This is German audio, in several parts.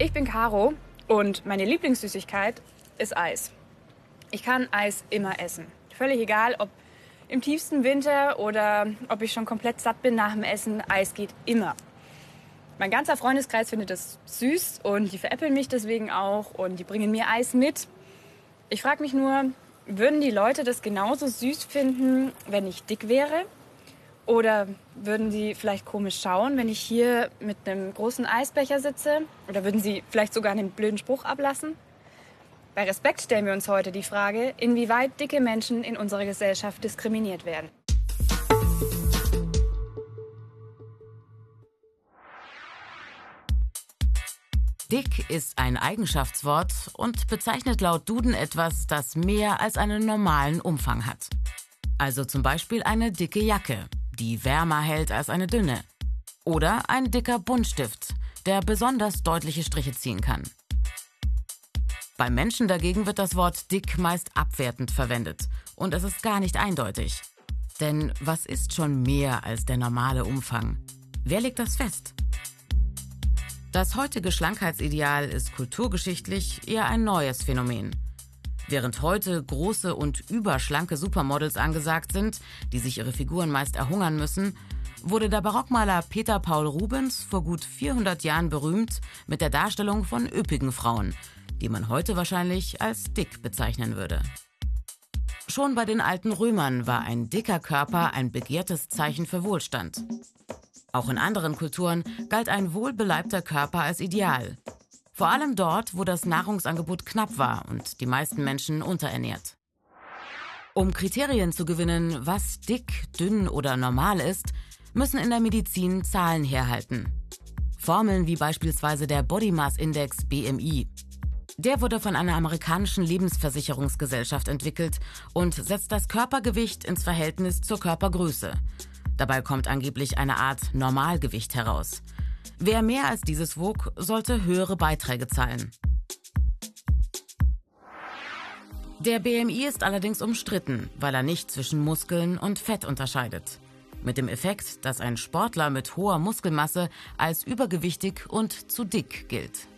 Ich bin Caro und meine Lieblingssüßigkeit ist Eis. Ich kann Eis immer essen. Völlig egal, ob im tiefsten Winter oder ob ich schon komplett satt bin nach dem Essen. Eis geht immer. Mein ganzer Freundeskreis findet es süß und die veräppeln mich deswegen auch und die bringen mir Eis mit. Ich frage mich nur, würden die Leute das genauso süß finden, wenn ich dick wäre? Oder würden sie vielleicht komisch schauen, wenn ich hier mit einem großen Eisbecher sitze? Oder würden sie vielleicht sogar einen blöden Spruch ablassen? Bei Respekt stellen wir uns heute die Frage, inwieweit dicke Menschen in unserer Gesellschaft diskriminiert werden. Dick ist ein Eigenschaftswort und bezeichnet laut Duden etwas, das mehr als einen normalen Umfang hat. Also zum Beispiel eine dicke Jacke, die wärmer hält als eine dünne. Oder ein dicker Buntstift, der besonders deutliche Striche ziehen kann. Beim Menschen dagegen wird das Wort dick meist abwertend verwendet und es ist gar nicht eindeutig. Denn was ist schon mehr als der normale Umfang? Wer legt das fest? Das heutige Schlankheitsideal ist kulturgeschichtlich eher ein neues Phänomen. Während heute große und überschlanke Supermodels angesagt sind, die sich ihre Figuren meist erhungern müssen, wurde der Barockmaler Peter Paul Rubens vor gut 400 Jahren berühmt mit der Darstellung von üppigen Frauen, die man heute wahrscheinlich als dick bezeichnen würde. Schon bei den alten Römern war ein dicker Körper ein begehrtes Zeichen für Wohlstand. Auch in anderen Kulturen galt ein wohlbeleibter Körper als Ideal. Vor allem dort, wo das Nahrungsangebot knapp war und die meisten Menschen unterernährt. Um Kriterien zu gewinnen, was dick, dünn oder normal ist, müssen in der Medizin Zahlen herhalten. Formeln wie beispielsweise der Body Mass Index BMI. Der wurde von einer amerikanischen Lebensversicherungsgesellschaft entwickelt und setzt das Körpergewicht ins Verhältnis zur Körpergröße. Dabei kommt angeblich eine Art Normalgewicht heraus. Wer mehr als dieses wog, sollte höhere Beiträge zahlen. Der BMI ist allerdings umstritten, weil er nicht zwischen Muskeln und Fett unterscheidet. Mit dem Effekt, dass ein Sportler mit hoher Muskelmasse als übergewichtig und zu dick gilt.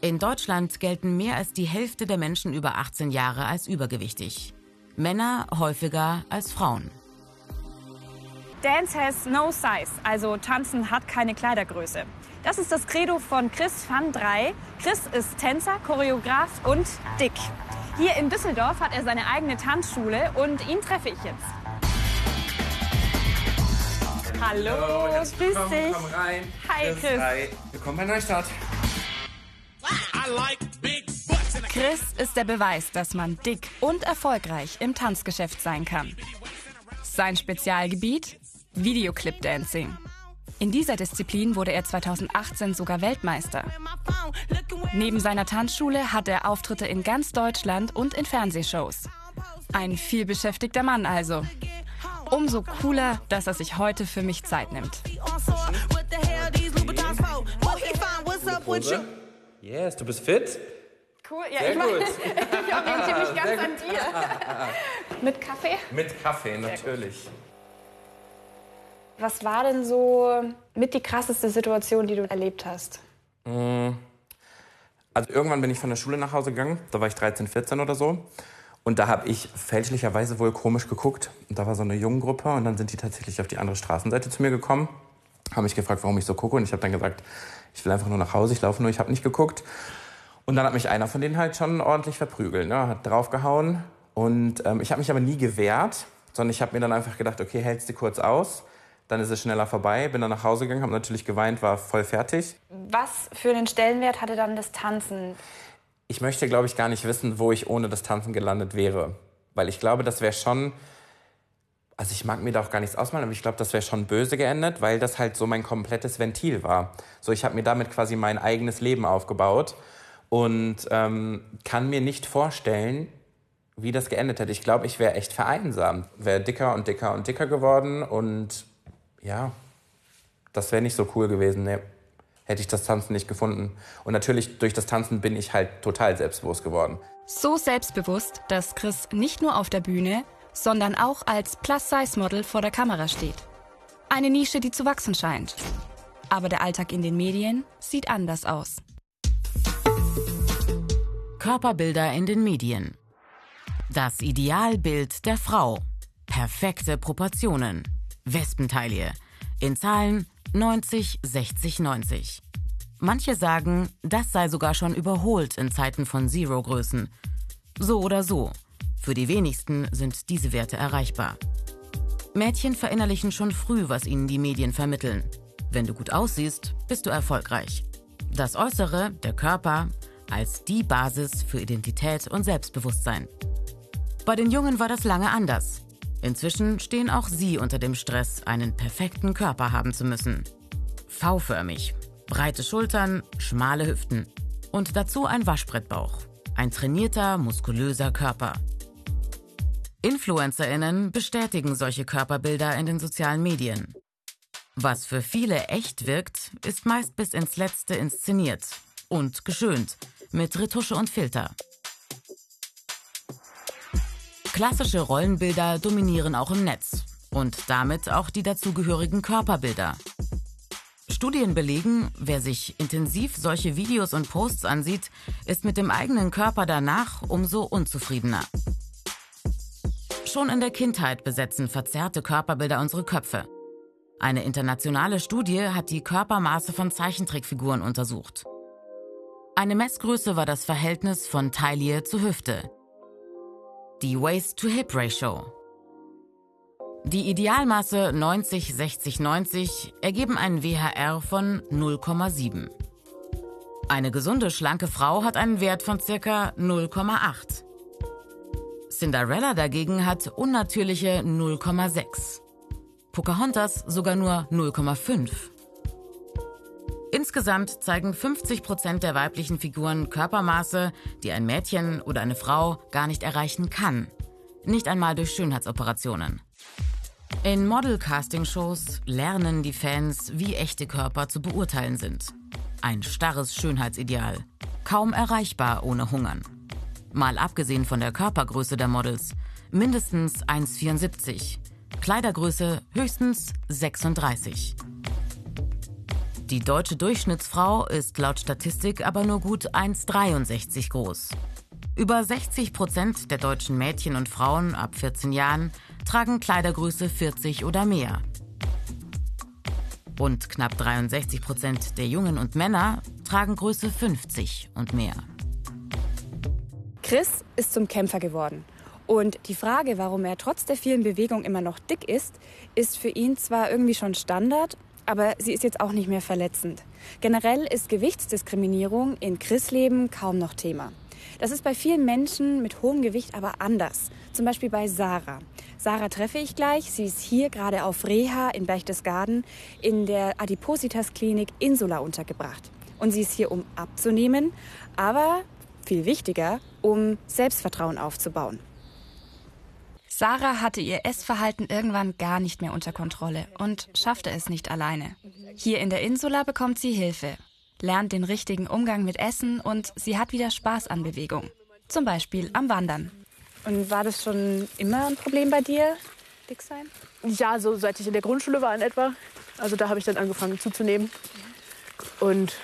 In Deutschland gelten mehr als die Hälfte der Menschen über 18 Jahre als übergewichtig. Männer häufiger als Frauen. Dance has no size, also Tanzen hat keine Kleidergröße. Das ist das Credo von Chris van 3. Chris ist Tänzer, Choreograf und dick. Hier in Düsseldorf hat er seine eigene Tanzschule und ihn treffe ich jetzt. Hallo, Hallo grüß dich. Komm rein. Hi, Chris, Chris. Hi. Willkommen bei Neustadt. Chris ist der Beweis, dass man dick und erfolgreich im Tanzgeschäft sein kann. Sein Spezialgebiet? Videoclip Dancing. In dieser Disziplin wurde er 2018 sogar Weltmeister. Neben seiner Tanzschule hat er Auftritte in ganz Deutschland und in Fernsehshows. Ein vielbeschäftigter Mann also. Umso cooler, dass er sich heute für mich Zeit nimmt. Yes, du bist fit? Cool, ja, Sehr ich, mein, ich orientiere mich ganz an dir. Mit Kaffee? Mit Kaffee, natürlich. Was war denn so mit die krasseste Situation, die du erlebt hast? Also irgendwann bin ich von der Schule nach Hause gegangen. Da war ich 13, 14 oder so. Und da habe ich fälschlicherweise wohl komisch geguckt. Und da war so eine Junggruppe und dann sind die tatsächlich auf die andere Straßenseite zu mir gekommen. Haben mich gefragt, warum ich so gucke. Und ich habe dann gesagt, ich will einfach nur nach Hause, ich laufe nur, ich habe nicht geguckt. Und dann hat mich einer von denen halt schon ordentlich verprügelt, ne? hat draufgehauen. Und ähm, ich habe mich aber nie gewehrt, sondern ich habe mir dann einfach gedacht, okay, hältst du kurz aus, dann ist es schneller vorbei. Bin dann nach Hause gegangen, habe natürlich geweint, war voll fertig. Was für einen Stellenwert hatte dann das Tanzen? Ich möchte, glaube ich, gar nicht wissen, wo ich ohne das Tanzen gelandet wäre. Weil ich glaube, das wäre schon. Also ich mag mir da auch gar nichts ausmalen, aber ich glaube, das wäre schon böse geendet, weil das halt so mein komplettes Ventil war. So, ich habe mir damit quasi mein eigenes Leben aufgebaut und ähm, kann mir nicht vorstellen, wie das geendet hätte. Ich glaube, ich wäre echt vereinsamt. Wäre dicker und dicker und dicker geworden und ja, das wäre nicht so cool gewesen. Nee. Hätte ich das Tanzen nicht gefunden. Und natürlich durch das Tanzen bin ich halt total selbstbewusst geworden. So selbstbewusst, dass Chris nicht nur auf der Bühne, sondern auch als Plus-Size-Model vor der Kamera steht. Eine Nische, die zu wachsen scheint. Aber der Alltag in den Medien sieht anders aus. Körperbilder in den Medien. Das Idealbild der Frau. Perfekte Proportionen. Wespentaille. In Zahlen 90, 60, 90. Manche sagen, das sei sogar schon überholt in Zeiten von Zero-Größen. So oder so. Für die wenigsten sind diese Werte erreichbar. Mädchen verinnerlichen schon früh, was ihnen die Medien vermitteln. Wenn du gut aussiehst, bist du erfolgreich. Das Äußere, der Körper, als die Basis für Identität und Selbstbewusstsein. Bei den Jungen war das lange anders. Inzwischen stehen auch sie unter dem Stress, einen perfekten Körper haben zu müssen. V-förmig, breite Schultern, schmale Hüften und dazu ein Waschbrettbauch. Ein trainierter, muskulöser Körper. Influencerinnen bestätigen solche Körperbilder in den sozialen Medien. Was für viele echt wirkt, ist meist bis ins Letzte inszeniert und geschönt mit Retusche und Filter. Klassische Rollenbilder dominieren auch im Netz und damit auch die dazugehörigen Körperbilder. Studien belegen, wer sich intensiv solche Videos und Posts ansieht, ist mit dem eigenen Körper danach umso unzufriedener. Schon in der Kindheit besetzen verzerrte Körperbilder unsere Köpfe. Eine internationale Studie hat die Körpermaße von Zeichentrickfiguren untersucht. Eine Messgröße war das Verhältnis von Taille zu Hüfte. Die Waist-to-Hip-Ratio. Die Idealmaße 90, 60, 90 ergeben einen WHR von 0,7. Eine gesunde, schlanke Frau hat einen Wert von ca. 0,8. Cinderella dagegen hat unnatürliche 0,6. Pocahontas sogar nur 0,5. Insgesamt zeigen 50 Prozent der weiblichen Figuren Körpermaße, die ein Mädchen oder eine Frau gar nicht erreichen kann. Nicht einmal durch Schönheitsoperationen. In Model-Casting-Shows lernen die Fans, wie echte Körper zu beurteilen sind. Ein starres Schönheitsideal. Kaum erreichbar ohne Hungern. Mal abgesehen von der Körpergröße der Models. Mindestens 1,74. Kleidergröße höchstens 36. Die deutsche Durchschnittsfrau ist laut Statistik aber nur gut 1,63 groß. Über 60 Prozent der deutschen Mädchen und Frauen ab 14 Jahren tragen Kleidergröße 40 oder mehr. Und knapp 63 Prozent der Jungen und Männer tragen Größe 50 und mehr. Chris ist zum Kämpfer geworden. Und die Frage, warum er trotz der vielen Bewegungen immer noch dick ist, ist für ihn zwar irgendwie schon Standard, aber sie ist jetzt auch nicht mehr verletzend. Generell ist Gewichtsdiskriminierung in Chris Leben kaum noch Thema. Das ist bei vielen Menschen mit hohem Gewicht aber anders. Zum Beispiel bei Sarah. Sarah treffe ich gleich. Sie ist hier gerade auf Reha in Berchtesgaden in der Adipositas Klinik Insula untergebracht. Und sie ist hier, um abzunehmen, aber viel wichtiger, um Selbstvertrauen aufzubauen. Sarah hatte ihr Essverhalten irgendwann gar nicht mehr unter Kontrolle und schaffte es nicht alleine. Hier in der Insula bekommt sie Hilfe, lernt den richtigen Umgang mit Essen und sie hat wieder Spaß an Bewegung. Zum Beispiel am Wandern. Und war das schon immer ein Problem bei dir, dick sein? Ja, so seit ich in der Grundschule war in etwa. Also da habe ich dann angefangen zuzunehmen. Und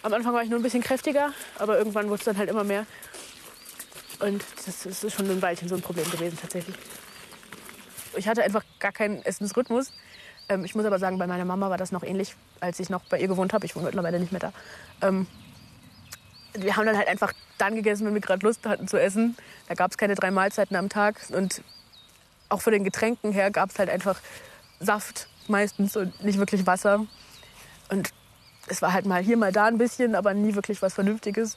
am Anfang war ich nur ein bisschen kräftiger, aber irgendwann wurde es dann halt immer mehr. Und das ist schon ein Weilchen so ein Problem gewesen tatsächlich. Ich hatte einfach gar keinen Essensrhythmus. Ähm, ich muss aber sagen, bei meiner Mama war das noch ähnlich, als ich noch bei ihr gewohnt habe. Ich wohne mittlerweile nicht mehr da. Ähm, wir haben dann halt einfach dann gegessen, wenn wir gerade Lust hatten zu essen. Da gab es keine drei Mahlzeiten am Tag. Und auch von den Getränken her gab es halt einfach Saft meistens und nicht wirklich Wasser. Und es war halt mal hier, mal da ein bisschen, aber nie wirklich was Vernünftiges.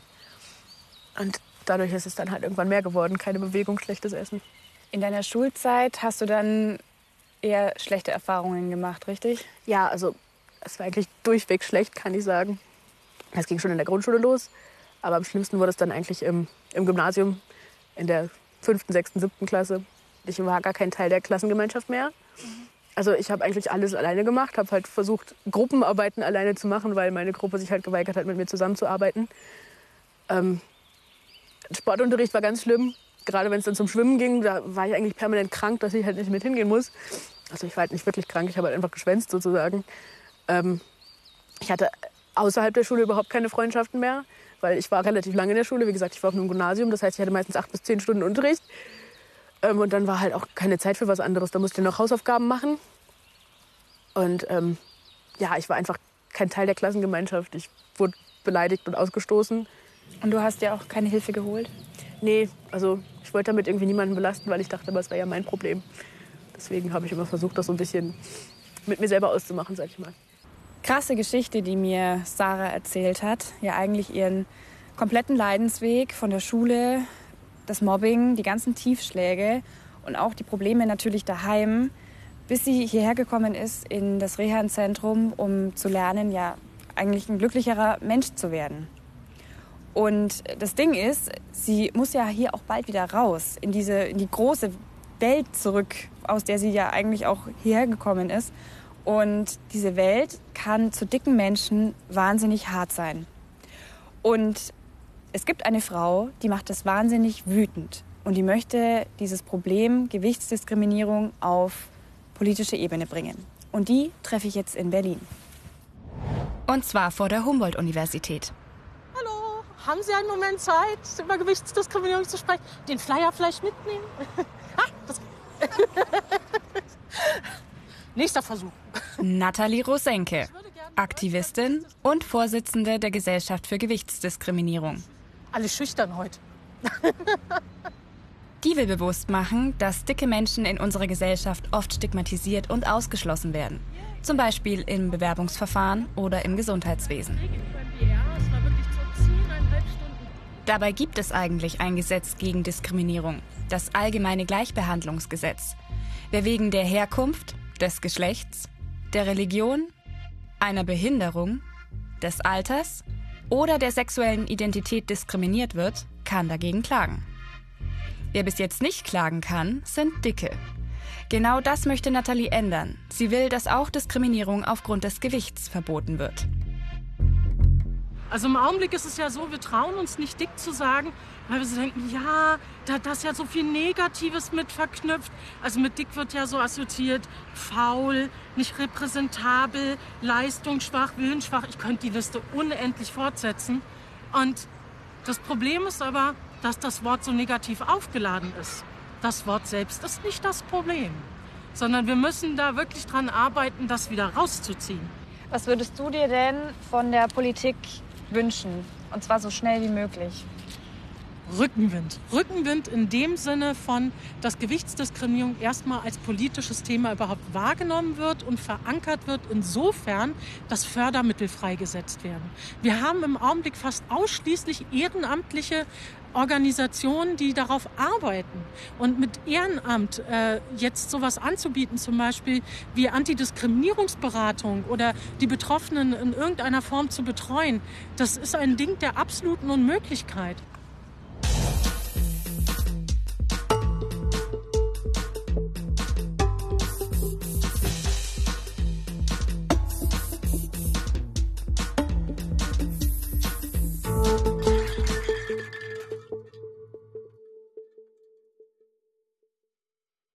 Und dadurch ist es dann halt irgendwann mehr geworden. Keine Bewegung, schlechtes Essen. In deiner Schulzeit hast du dann eher schlechte Erfahrungen gemacht, richtig? Ja, also es war eigentlich durchweg schlecht, kann ich sagen. Es ging schon in der Grundschule los, aber am schlimmsten wurde es dann eigentlich im, im Gymnasium in der fünften, sechsten, siebten Klasse. Ich war gar kein Teil der Klassengemeinschaft mehr. Also ich habe eigentlich alles alleine gemacht, habe halt versucht, Gruppenarbeiten alleine zu machen, weil meine Gruppe sich halt geweigert hat, mit mir zusammenzuarbeiten. Ähm, Sportunterricht war ganz schlimm, gerade wenn es dann zum Schwimmen ging, da war ich eigentlich permanent krank, dass ich halt nicht mit hingehen muss. Also ich war halt nicht wirklich krank, ich habe halt einfach geschwänzt sozusagen. Ähm, Ich hatte außerhalb der Schule überhaupt keine Freundschaften mehr, weil ich war relativ lange in der Schule. Wie gesagt, ich war auf einem Gymnasium, das heißt, ich hatte meistens acht bis zehn Stunden Unterricht. Ähm, und dann war halt auch keine Zeit für was anderes. Da musste ich noch Hausaufgaben machen. Und ähm, ja, ich war einfach kein Teil der Klassengemeinschaft. Ich wurde beleidigt und ausgestoßen. Und du hast ja auch keine Hilfe geholt? Nee, also ich wollte damit irgendwie niemanden belasten, weil ich dachte, aber es wäre ja mein Problem. Deswegen habe ich immer versucht, das so ein bisschen mit mir selber auszumachen, sag ich mal. Krasse Geschichte, die mir Sarah erzählt hat. Ja, eigentlich ihren kompletten Leidensweg von der Schule, das Mobbing, die ganzen Tiefschläge und auch die Probleme natürlich daheim, bis sie hierher gekommen ist in das Reha-Zentrum, um zu lernen, ja, eigentlich ein glücklicherer Mensch zu werden. Und das Ding ist, sie muss ja hier auch bald wieder raus, in diese, in die große Welt zurück, aus der sie ja eigentlich auch hierher gekommen ist. Und diese Welt kann zu dicken Menschen wahnsinnig hart sein. Und es gibt eine Frau, die macht das wahnsinnig wütend. Und die möchte dieses Problem Gewichtsdiskriminierung auf politische Ebene bringen. Und die treffe ich jetzt in Berlin. Und zwar vor der Humboldt-Universität. Haben Sie einen Moment Zeit, über Gewichtsdiskriminierung zu sprechen? Den Flyer vielleicht mitnehmen? ah, Nächster Versuch. Nathalie Rosenke, Aktivistin und Vorsitzende der Gesellschaft für Gewichtsdiskriminierung. Alle schüchtern heute. Die will bewusst machen, dass dicke Menschen in unserer Gesellschaft oft stigmatisiert und ausgeschlossen werden. Zum Beispiel im Bewerbungsverfahren oder im Gesundheitswesen. Dabei gibt es eigentlich ein Gesetz gegen Diskriminierung, das Allgemeine Gleichbehandlungsgesetz. Wer wegen der Herkunft, des Geschlechts, der Religion, einer Behinderung, des Alters oder der sexuellen Identität diskriminiert wird, kann dagegen klagen. Wer bis jetzt nicht klagen kann, sind Dicke. Genau das möchte Nathalie ändern. Sie will, dass auch Diskriminierung aufgrund des Gewichts verboten wird. Also im Augenblick ist es ja so, wir trauen uns nicht dick zu sagen, weil wir so denken, ja, da, da ist ja so viel Negatives mit verknüpft. Also mit dick wird ja so assoziiert, faul, nicht repräsentabel, leistungsschwach, willensschwach. Ich könnte die Liste unendlich fortsetzen. Und das Problem ist aber, dass das Wort so negativ aufgeladen ist. Das Wort selbst ist nicht das Problem, sondern wir müssen da wirklich dran arbeiten, das wieder rauszuziehen. Was würdest du dir denn von der Politik wünschen. Und zwar so schnell wie möglich. Rückenwind. Rückenwind in dem Sinne von, dass Gewichtsdiskriminierung erstmal als politisches Thema überhaupt wahrgenommen wird und verankert wird, insofern, dass Fördermittel freigesetzt werden. Wir haben im Augenblick fast ausschließlich ehrenamtliche Organisationen, die darauf arbeiten. Und mit Ehrenamt äh, jetzt sowas anzubieten, zum Beispiel wie Antidiskriminierungsberatung oder die Betroffenen in irgendeiner Form zu betreuen, das ist ein Ding der absoluten Unmöglichkeit.